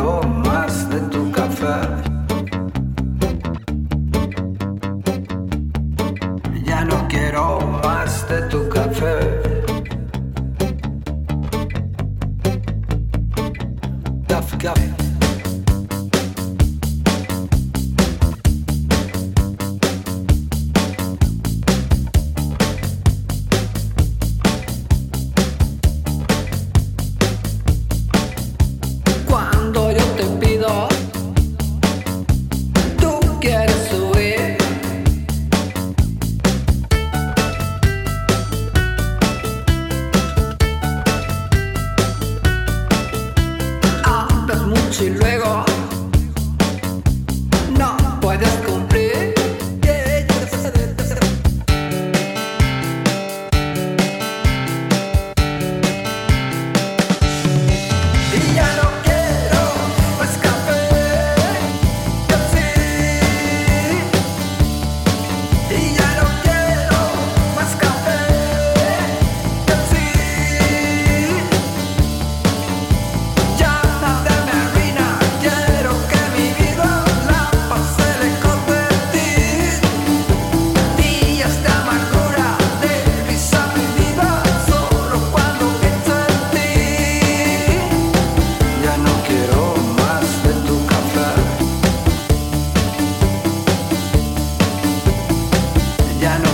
quiero más de tu café. Ya no quiero más de tu café. Café, café. noche y luego ya no